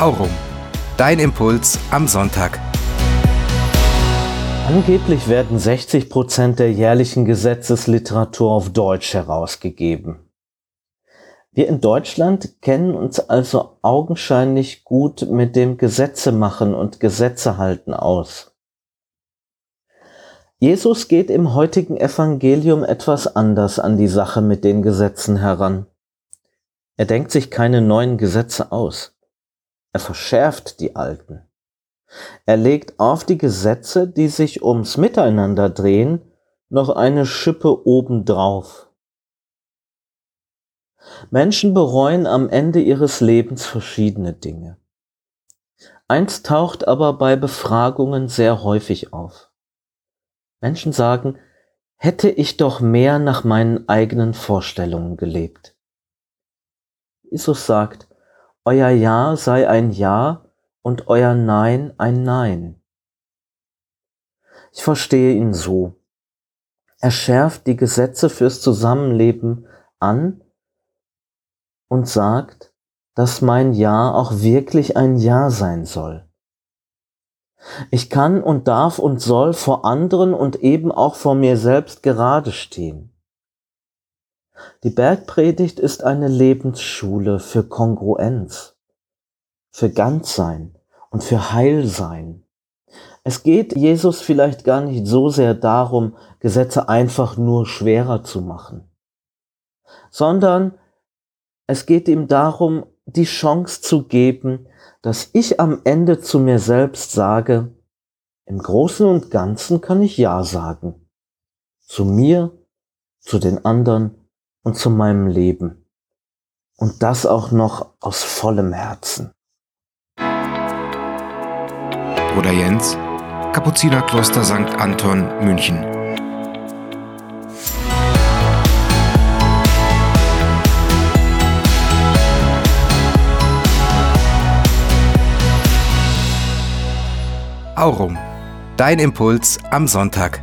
Aurum. Dein Impuls am Sonntag. Angeblich werden 60 Prozent der jährlichen Gesetzesliteratur auf Deutsch herausgegeben. Wir in Deutschland kennen uns also augenscheinlich gut mit dem Gesetzemachen und Gesetzehalten aus. Jesus geht im heutigen Evangelium etwas anders an die Sache mit den Gesetzen heran. Er denkt sich keine neuen Gesetze aus. Er verschärft die alten. Er legt auf die Gesetze, die sich ums Miteinander drehen, noch eine Schippe obendrauf. Menschen bereuen am Ende ihres Lebens verschiedene Dinge. Eins taucht aber bei Befragungen sehr häufig auf. Menschen sagen, hätte ich doch mehr nach meinen eigenen Vorstellungen gelebt. Jesus sagt, euer Ja sei ein Ja und euer Nein ein Nein. Ich verstehe ihn so. Er schärft die Gesetze fürs Zusammenleben an und sagt, dass mein Ja auch wirklich ein Ja sein soll. Ich kann und darf und soll vor anderen und eben auch vor mir selbst gerade stehen. Die Bergpredigt ist eine Lebensschule für Kongruenz, für Ganzsein und für Heilsein. Es geht Jesus vielleicht gar nicht so sehr darum, Gesetze einfach nur schwerer zu machen, sondern es geht ihm darum, die Chance zu geben, dass ich am Ende zu mir selbst sage, im Großen und Ganzen kann ich Ja sagen. Zu mir, zu den anderen und zu meinem Leben. Und das auch noch aus vollem Herzen. Bruder Jens, Kapuzinerkloster St. Anton, München. Aurum. Dein Impuls am Sonntag.